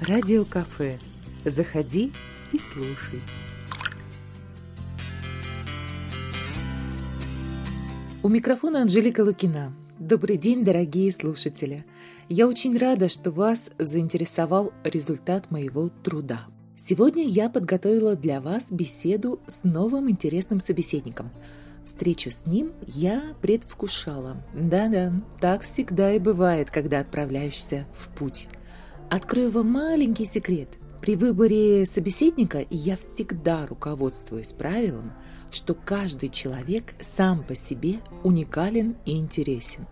Радиокафе. Заходи и слушай. У микрофона Анжелика Лукина. Добрый день, дорогие слушатели. Я очень рада, что вас заинтересовал результат моего труда. Сегодня я подготовила для вас беседу с новым интересным собеседником. Встречу с ним я предвкушала. Да-да, так всегда и бывает, когда отправляешься в путь. Открою вам маленький секрет. При выборе собеседника я всегда руководствуюсь правилом, что каждый человек сам по себе уникален и интересен.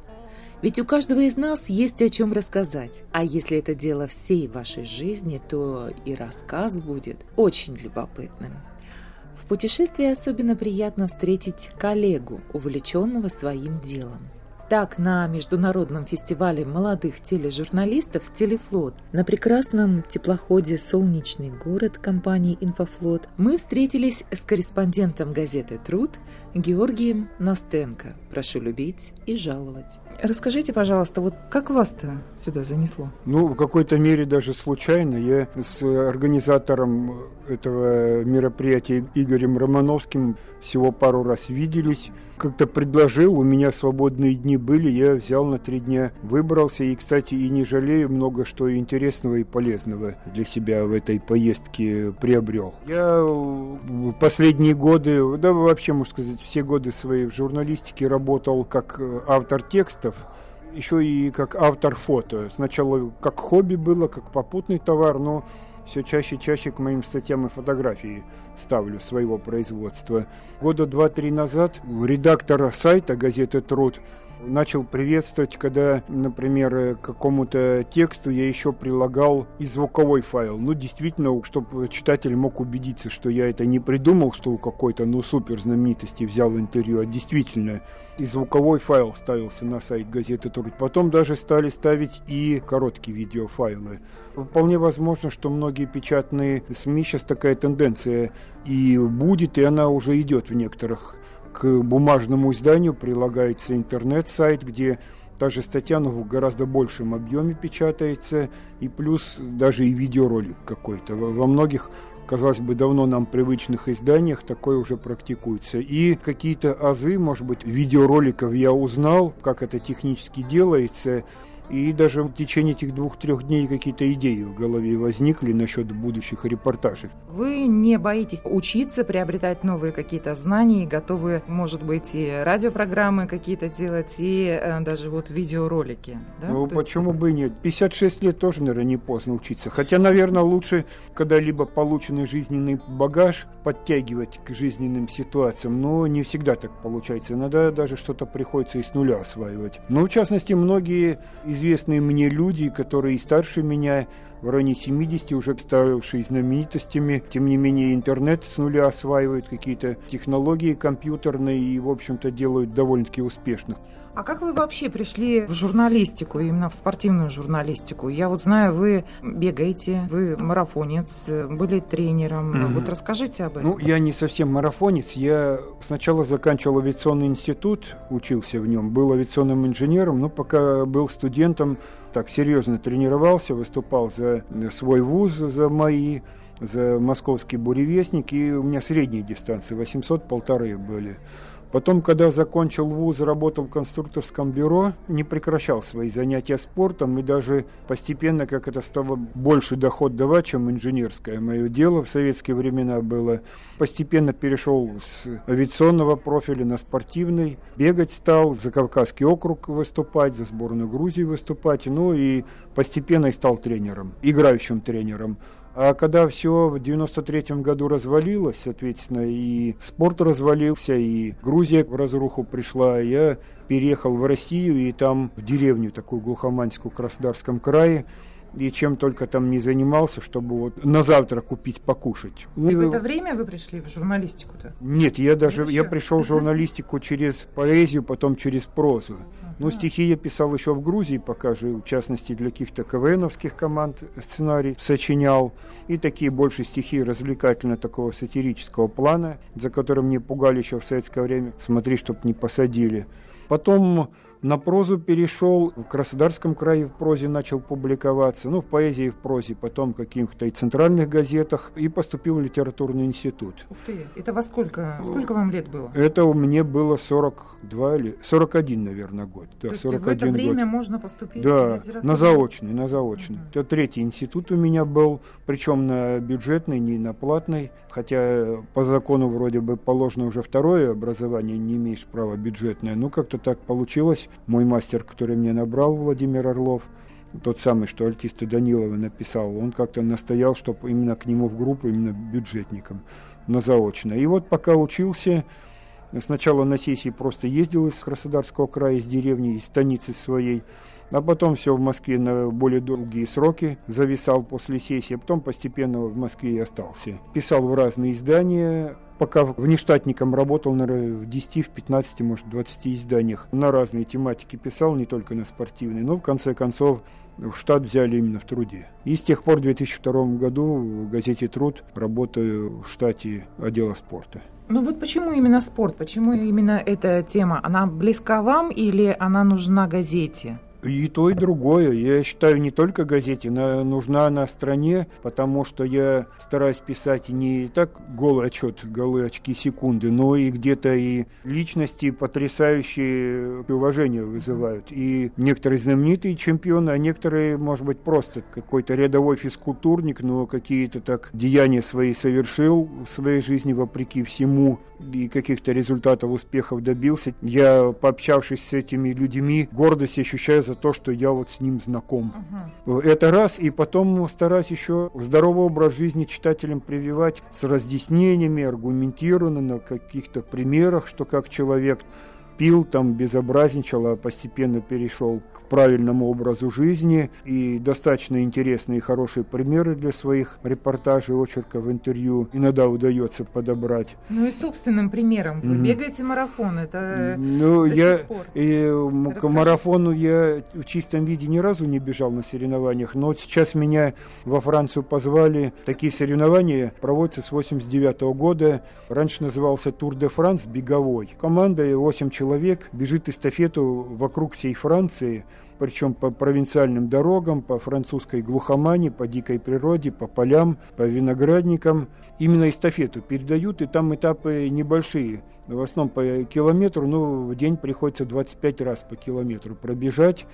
Ведь у каждого из нас есть о чем рассказать. А если это дело всей вашей жизни, то и рассказ будет очень любопытным. В путешествии особенно приятно встретить коллегу, увлеченного своим делом. Так, на международном фестивале молодых тележурналистов «Телефлот» на прекрасном теплоходе «Солнечный город» компании «Инфофлот» мы встретились с корреспондентом газеты «Труд» Георгием Настенко. Прошу любить и жаловать. Расскажите, пожалуйста, вот как вас-то сюда занесло? Ну, в какой-то мере даже случайно. Я с организатором этого мероприятия Игорем Романовским всего пару раз виделись. Как-то предложил, у меня свободные дни были, я взял на три дня, выбрался. И, кстати, и не жалею, много что интересного и полезного для себя в этой поездке приобрел. Я в последние годы, да вообще, можно сказать, все годы своей в журналистике работал как автор текстов, еще и как автор фото. Сначала как хобби было, как попутный товар, но все чаще и чаще к моим статьям и фотографии ставлю своего производства. Года два-три назад редактор сайта газеты «Труд» начал приветствовать, когда, например, к какому-то тексту я еще прилагал и звуковой файл. Ну, действительно, чтобы читатель мог убедиться, что я это не придумал, что у какой-то, ну, супер знаменитости взял интервью, а действительно и звуковой файл ставился на сайт газеты Труд. Потом даже стали ставить и короткие видеофайлы. Вполне возможно, что многие печатные СМИ сейчас такая тенденция и будет, и она уже идет в некоторых к бумажному изданию прилагается интернет-сайт, где та же статья, но в гораздо большем объеме печатается, и плюс даже и видеоролик какой-то. Во многих казалось бы, давно нам привычных изданиях такое уже практикуется. И какие-то азы, может быть, видеороликов я узнал, как это технически делается, и даже в течение этих двух-трех дней какие-то идеи в голове возникли насчет будущих репортажей. Вы не боитесь учиться, приобретать новые какие-то знания, готовы, может быть, и радиопрограммы какие-то делать, и э, даже вот видеоролики? Да? Ну, То почему есть... бы и нет? 56 лет тоже, наверное, не поздно учиться. Хотя, наверное, лучше когда-либо полученный жизненный багаж подтягивать к жизненным ситуациям, но не всегда так получается. Иногда даже что-то приходится и с нуля осваивать. Но, в частности, многие известные мне люди, которые и старше меня, в районе 70, уже ставшие знаменитостями. Тем не менее, интернет с нуля осваивают какие-то технологии компьютерные и, в общем-то, делают довольно-таки успешных. А как вы вообще пришли в журналистику, именно в спортивную журналистику? Я вот знаю, вы бегаете, вы марафонец, были тренером. Mm-hmm. Вот расскажите об этом. Ну, я не совсем марафонец. Я сначала заканчивал авиационный институт, учился в нем, был авиационным инженером, но пока был студентом, так серьезно тренировался, выступал за свой вуз, за мои за московский буревестник, и у меня средние дистанции, 800 полторы были. Потом, когда закончил вуз, работал в конструкторском бюро, не прекращал свои занятия спортом и даже постепенно, как это стало больше доход давать, чем инженерское мое дело в советские времена было, постепенно перешел с авиационного профиля на спортивный, бегать стал, за Кавказский округ выступать, за сборную Грузии выступать, ну и постепенно стал тренером, играющим тренером. А когда все в 93 году развалилось, соответственно, и спорт развалился, и Грузия в разруху пришла, я переехал в Россию, и там в деревню такую глухоманскую в Краснодарском крае, и чем только там не занимался, чтобы вот на завтра купить покушать. И в это время вы пришли в журналистику-то? Нет, я даже я пришел в журналистику через поэзию, потом через прозу. Ну, стихи я писал еще в Грузии, пока жил, в частности, для каких-то КВНовских команд сценарий сочинял. И такие больше стихи развлекательно такого сатирического плана, за которым мне пугали еще в советское время. Смотри, чтоб не посадили. Потом На прозу перешел, в Краснодарском крае в прозе начал публиковаться, ну, в поэзии и в прозе, потом в каких-то и центральных газетах, и поступил в литературный институт. Ух ты, это во сколько? Сколько вам лет было? Это у мне было 42 или 41, наверное, год. Да, То 41 есть в это время год. можно поступить да, на заочный, на заочный. Угу. Это третий институт у меня был, причем на бюджетный, не на платный, хотя по закону вроде бы положено уже второе образование, не имеешь права бюджетное. Ну, как-то так получилось мой мастер, который мне набрал, Владимир Орлов, тот самый, что артисты Данилова написал, он как-то настоял, чтобы именно к нему в группу, именно бюджетником, на заочно. И вот пока учился, сначала на сессии просто ездил из Краснодарского края, из деревни, из станицы своей, а потом все в Москве на более долгие сроки зависал после сессии, а потом постепенно в Москве и остался. Писал в разные издания, пока внештатником работал, наверное, в 10, в 15, может, 20 изданиях. На разные тематики писал, не только на спортивные, но в конце концов в штат взяли именно в труде. И с тех пор в 2002 году в газете «Труд» работаю в штате отдела спорта. Ну вот почему именно спорт, почему именно эта тема? Она близка вам или она нужна газете? И то, и другое. Я считаю, не только газете, но нужна она стране, потому что я стараюсь писать не так голый отчет, голые очки секунды, но и где-то и личности потрясающие уважение вызывают. И некоторые знаменитые чемпионы, а некоторые, может быть, просто какой-то рядовой физкультурник, но какие-то так деяния свои совершил в своей жизни вопреки всему и каких-то результатов, успехов добился. Я, пообщавшись с этими людьми, гордость ощущаю за то, что я вот с ним знаком. Угу. Это раз. И потом стараюсь еще здоровый образ жизни читателям прививать с разъяснениями, аргументированно на каких-то примерах, что как человек пил, там безобразничал, а постепенно перешел к правильному образу жизни. И достаточно интересные и хорошие примеры для своих репортажей, очерков, интервью иногда удается подобрать. Ну и собственным примером. Вы mm-hmm. бегаете марафон, это Ну, я и, к марафону я в чистом виде ни разу не бежал на соревнованиях, но вот сейчас меня во Францию позвали. Такие соревнования проводятся с 89 года. Раньше назывался Тур де Франс, беговой. Команда 8 человек человек бежит эстафету вокруг всей Франции, причем по провинциальным дорогам, по французской глухомане, по дикой природе, по полям, по виноградникам. Именно эстафету передают, и там этапы небольшие. В основном по километру, ну, в день приходится 25 раз по километру пробежать.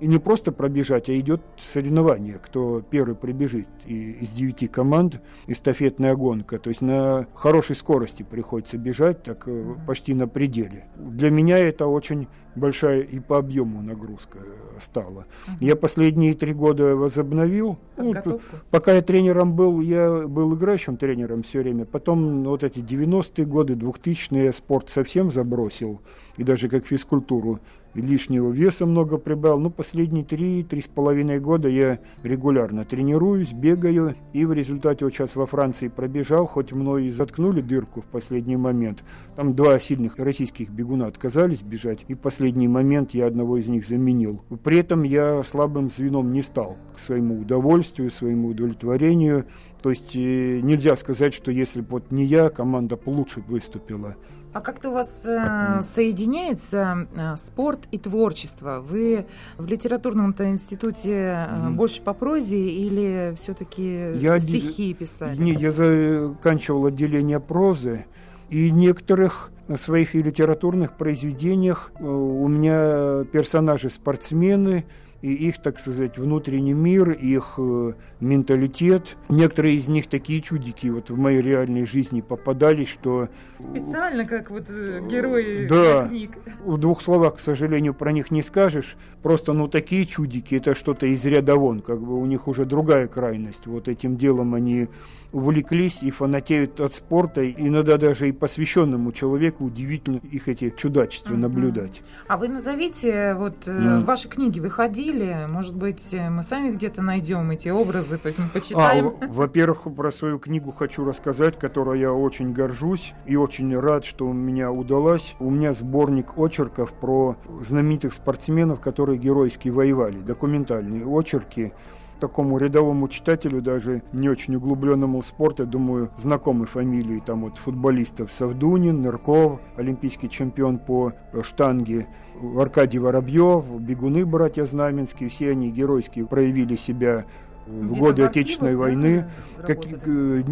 И не просто пробежать, а идет соревнование, кто первый пробежит. И из девяти команд эстафетная гонка. То есть на хорошей скорости приходится бежать, так э, почти на пределе. Для меня это очень большая и по объему нагрузка стала. Угу. Я последние три года возобновил. Ну, пока я тренером был, я был играющим тренером все время. Потом вот эти 90-е годы, 2000-е спорт совсем забросил. И даже как физкультуру лишнего веса много прибавил. Ну, последние три, три с половиной года я регулярно тренируюсь, бегаю, и в результате вот сейчас во Франции пробежал, хоть мной и заткнули дырку в последний момент. Там два сильных российских бегуна отказались бежать, и в последний момент я одного из них заменил. При этом я слабым звеном не стал к своему удовольствию, своему удовлетворению. То есть э, нельзя сказать, что если бы вот не я, команда лучше выступила. А как-то у вас э, соединяется э, спорт и творчество? Вы в литературном-то институте э, mm. больше по прозе или все-таки я стихи писали? Не, я заканчивал отделение прозы, и некоторых своих и литературных произведениях э, у меня персонажи спортсмены, и их, так сказать, внутренний мир, их э, менталитет. Некоторые из них такие чудики вот в моей реальной жизни попадались, что... Специально, как вот э, герои да. книг. В двух словах, к сожалению, про них не скажешь. Просто, ну, такие чудики, это что-то из ряда вон, как бы у них уже другая крайность. Вот этим делом они увлеклись и фанатеют от спорта. Иногда даже и посвященному человеку удивительно их эти чудачества mm-hmm. наблюдать. А вы назовите, вот mm. ваши книги выходили, может быть, мы сами где-то найдем эти образы, почитаем? А, во-первых, про свою книгу хочу рассказать, которой я очень горжусь и очень рад, что у меня удалось. У меня сборник очерков про знаменитых спортсменов, которые геройски воевали, документальные очерки. Такому рядовому читателю, даже не очень углубленному в спорт, я думаю, знакомы фамилии там вот футболистов Савдунин, Нырков, олимпийский чемпион по штанге, Аркадий Воробьев, бегуны братья Знаменские, все они геройски проявили себя в годы Отечественной войны. Как, э,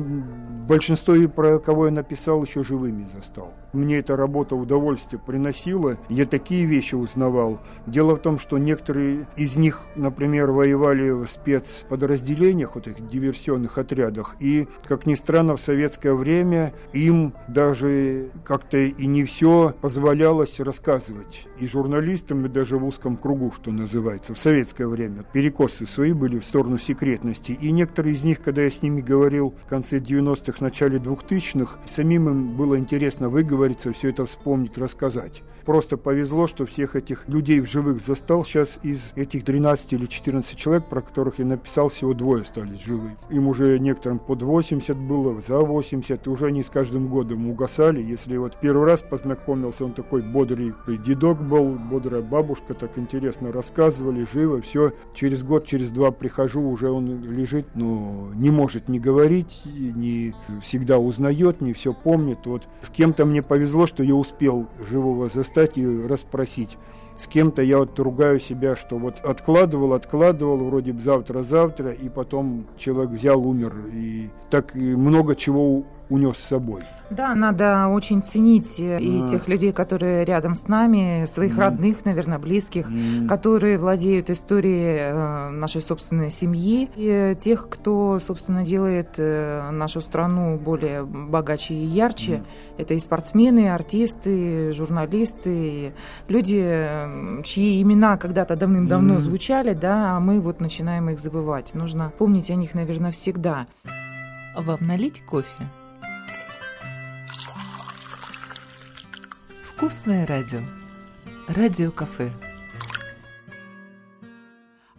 большинство, про кого я написал, еще живыми застал. Мне эта работа удовольствие приносила. Я такие вещи узнавал. Дело в том, что некоторые из них, например, воевали в спецподразделениях, вот этих диверсионных отрядах. И, как ни странно, в советское время им даже как-то и не все позволялось рассказывать. И журналистам, и даже в узком кругу, что называется, в советское время. Перекосы свои были в сторону секретности. И некоторые из них, когда я с ними говорил в конце 90-х, начале 2000-х, самим им было интересно выговорить говорится, все это вспомнить, рассказать. Просто повезло, что всех этих людей в живых застал. Сейчас из этих 13 или 14 человек, про которых я написал, всего двое остались живы. Им уже некоторым под 80 было, за 80, и уже они с каждым годом угасали. Если вот первый раз познакомился, он такой бодрый дедок был, бодрая бабушка, так интересно рассказывали, живо, все. Через год, через два прихожу, уже он лежит, но не может не говорить, не всегда узнает, не все помнит. Вот с кем-то мне повезло, что я успел живого застать и расспросить. С кем-то я вот ругаю себя, что вот откладывал, откладывал, вроде бы завтра-завтра, и потом человек взял, умер. И так много чего унес с собой. Да, надо очень ценить э, и а. тех людей, которые рядом с нами, своих mm. родных, наверное, близких, mm. которые владеют историей э, нашей собственной семьи, и тех, кто, собственно, делает э, нашу страну более богаче и ярче. Mm. Это и спортсмены, и артисты, и журналисты, и люди, чьи имена когда-то давным-давно mm. звучали, да, а мы вот начинаем их забывать. Нужно помнить о них, наверное, всегда. Вам налить кофе? Вкусное радио. Радио-кафе.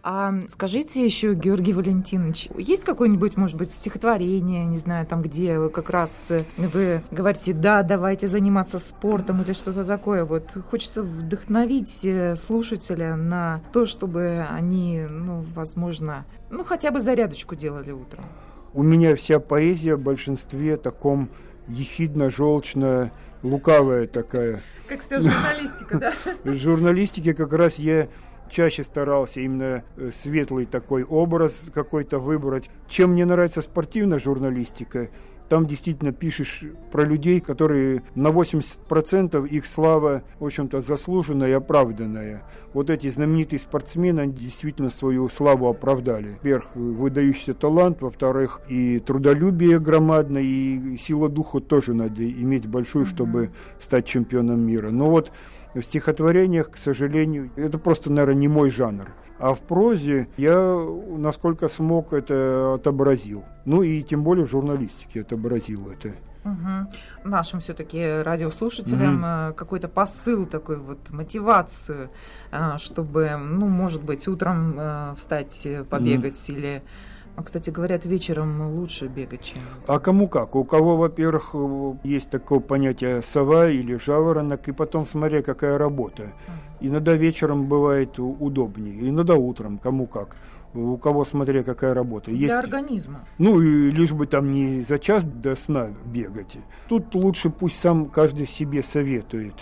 А скажите еще, Георгий Валентинович, есть какое-нибудь, может быть, стихотворение, не знаю, там, где как раз вы говорите, да, давайте заниматься спортом или что-то такое. Вот хочется вдохновить э, слушателя на то, чтобы они, ну, возможно, ну, хотя бы зарядочку делали утром. У меня вся поэзия в большинстве таком ехидно-желчно лукавая такая. Как вся журналистика, да? В журналистике как раз я чаще старался именно э, светлый такой образ какой-то выбрать. Чем мне нравится спортивная журналистика, там действительно пишешь про людей, которые на 80% их слава, в общем-то, заслуженная и оправданная. Вот эти знаменитые спортсмены они действительно свою славу оправдали. Во-первых, выдающийся талант, во-вторых, и трудолюбие громадное, и сила духа тоже надо иметь большую, чтобы стать чемпионом мира. Но вот в стихотворениях, к сожалению, это просто, наверное, не мой жанр. А в прозе я, насколько смог, это отобразил. Ну и тем более в журналистике отобразил это. Угу. Нашим все-таки радиослушателям угу. какой-то посыл такой вот мотивацию, э, чтобы, ну, может быть, утром э, встать, побегать угу. или а, кстати, говорят, вечером лучше бегать, чем... А кому как? У кого, во-первых, есть такое понятие сова или жаворонок, и потом смотря какая работа. Иногда вечером бывает удобнее, иногда утром, кому как. У кого смотря какая работа. Для есть, организма. Ну, и лишь бы там не за час до сна бегать. Тут лучше пусть сам каждый себе советует.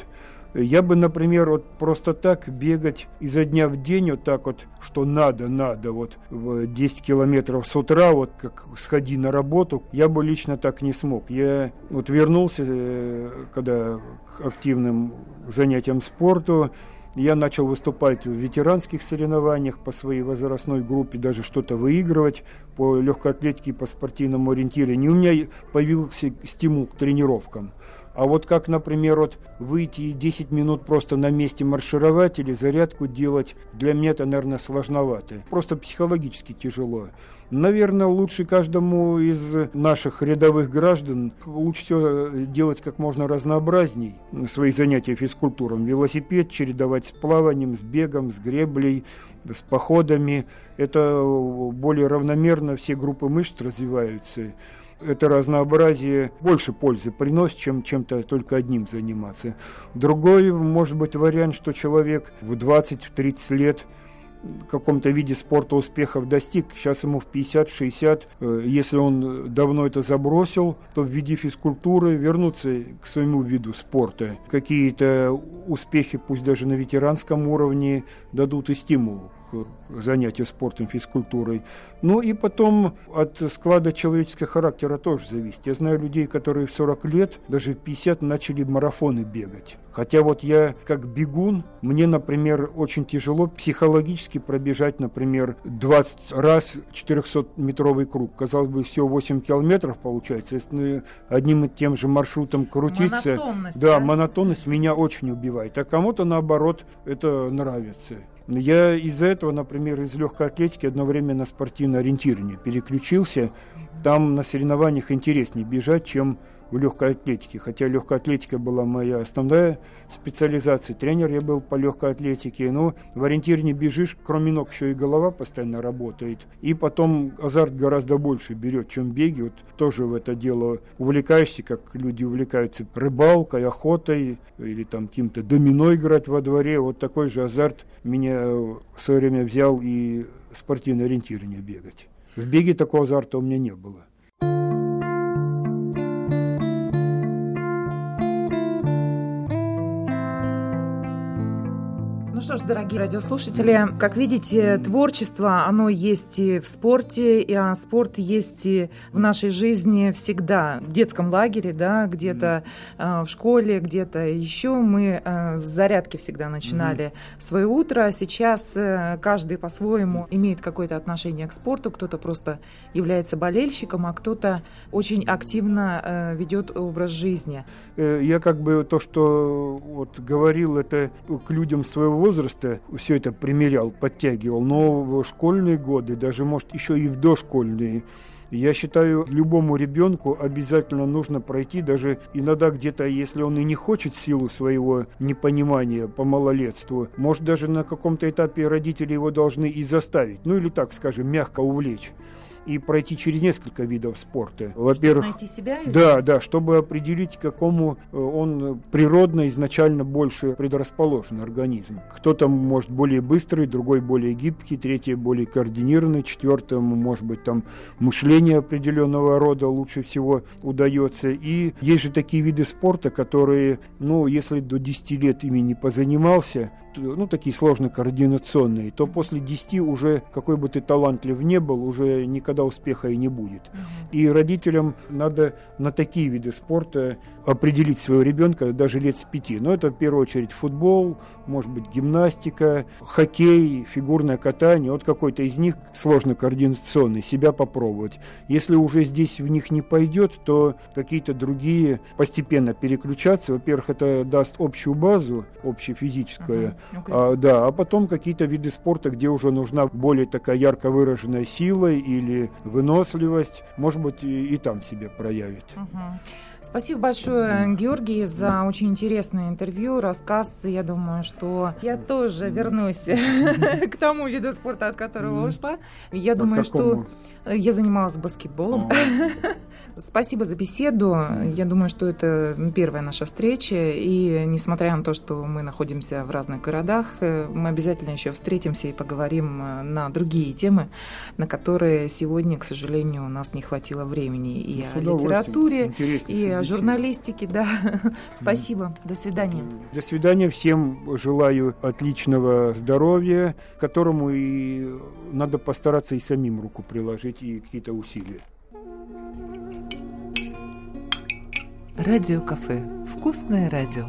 Я бы, например, вот просто так бегать изо дня в день, вот так вот, что надо, надо, вот 10 километров с утра, вот как сходи на работу, я бы лично так не смог. Я вот вернулся, э, когда к активным занятиям спорту, я начал выступать в ветеранских соревнованиях по своей возрастной группе, даже что-то выигрывать по легкой атлетике, по спортивному ориентированию. У меня появился стимул к тренировкам. А вот как, например, вот выйти и 10 минут просто на месте маршировать или зарядку делать, для меня это, наверное, сложновато. Просто психологически тяжело. Наверное, лучше каждому из наших рядовых граждан лучше всего делать как можно разнообразней свои занятия физкультурой. Велосипед чередовать с плаванием, с бегом, с греблей, с походами. Это более равномерно все группы мышц развиваются это разнообразие больше пользы приносит, чем чем-то только одним заниматься. Другой, может быть, вариант, что человек в 20-30 лет каком-то виде спорта успехов достиг, сейчас ему в 50-60, э, если он давно это забросил, то в виде физкультуры вернуться к своему виду спорта. Какие-то успехи, пусть даже на ветеранском уровне, дадут и стимул занятия спортом, физкультурой. Ну и потом от склада человеческого характера тоже зависит. Я знаю людей, которые в 40 лет, даже в 50 начали марафоны бегать. Хотя вот я как бегун, мне, например, очень тяжело психологически пробежать, например, 20 раз 400-метровый круг. Казалось бы, всего 8 километров получается. Если одним и тем же маршрутом крутиться... Монотонность, да, да? монотонность меня очень убивает. А кому-то, наоборот, это нравится. Я из-за этого, например, из легкой атлетики одно время на спортивное ориентирование переключился. Там на соревнованиях интереснее бежать, чем в легкой атлетике. Хотя легкая атлетика была моя основная специализация. Тренер я был по легкой атлетике. Но в ориентировании бежишь, кроме ног еще и голова постоянно работает. И потом азарт гораздо больше берет, чем беги. Вот тоже в это дело увлекаешься, как люди увлекаются рыбалкой, охотой или там каким-то домино играть во дворе. Вот такой же азарт меня в свое время взял и спортивное ориентирование бегать. В беге такого азарта у меня не было. Что ж, дорогие радиослушатели, как видите, творчество, оно есть и в спорте, и а спорт есть и в нашей жизни всегда. В детском лагере, да, где-то э, в школе, где-то еще. Мы э, с зарядки всегда начинали mm-hmm. свое утро. Сейчас э, каждый по-своему имеет какое-то отношение к спорту. Кто-то просто является болельщиком, а кто-то очень активно э, ведет образ жизни. Я как бы то, что вот говорил, это к людям своего возраста все это примерял, подтягивал, но в школьные годы, даже, может, еще и в дошкольные, я считаю, любому ребенку обязательно нужно пройти, даже иногда где-то, если он и не хочет силу своего непонимания по малолетству, может даже на каком-то этапе родители его должны и заставить, ну или так скажем, мягко увлечь и пройти через несколько видов спорта. Во-первых, найти себя. Да, да, чтобы определить, к какому э, он природно изначально больше предрасположен организм. Кто-то может более быстрый, другой более гибкий, третий более координированный, четвертому может быть там мышление определенного рода лучше всего удается. И есть же такие виды спорта, которые, ну, если до 10 лет ими не позанимался, ну, такие сложно координационные, то после 10 уже, какой бы ты талантлив не был, уже никогда успеха и не будет. И родителям надо на такие виды спорта определить своего ребенка даже лет с пяти. Но это в первую очередь футбол, может быть гимнастика, хоккей, фигурное катание. Вот какой-то из них сложно координационный, себя попробовать. Если уже здесь в них не пойдет, то какие-то другие постепенно переключаться. Во-первых, это даст общую базу, общефизическую, uh-huh. okay. а, да, а потом какие-то виды спорта, где уже нужна более такая ярко выраженная сила или выносливость, может быть, и, и там себя проявит. Uh-huh. Спасибо большое, Георгий, за очень интересное интервью, рассказ. Я думаю, что я тоже вернусь к тому виду спорта, от которого ушла. Я думаю, что я занималась баскетболом. Спасибо за беседу. Я думаю, что это первая наша встреча. И несмотря на то, что мы находимся в разных городах, мы обязательно еще встретимся и поговорим на другие темы, на которые сегодня, к сожалению, у нас не хватило времени. И ну, о литературе, и о журналистике. Да. Спасибо. До свидания. До свидания. Всем желаю отличного здоровья, которому и надо постараться и самим руку приложить и какие-то усилия. Радио кафе. Вкусное радио.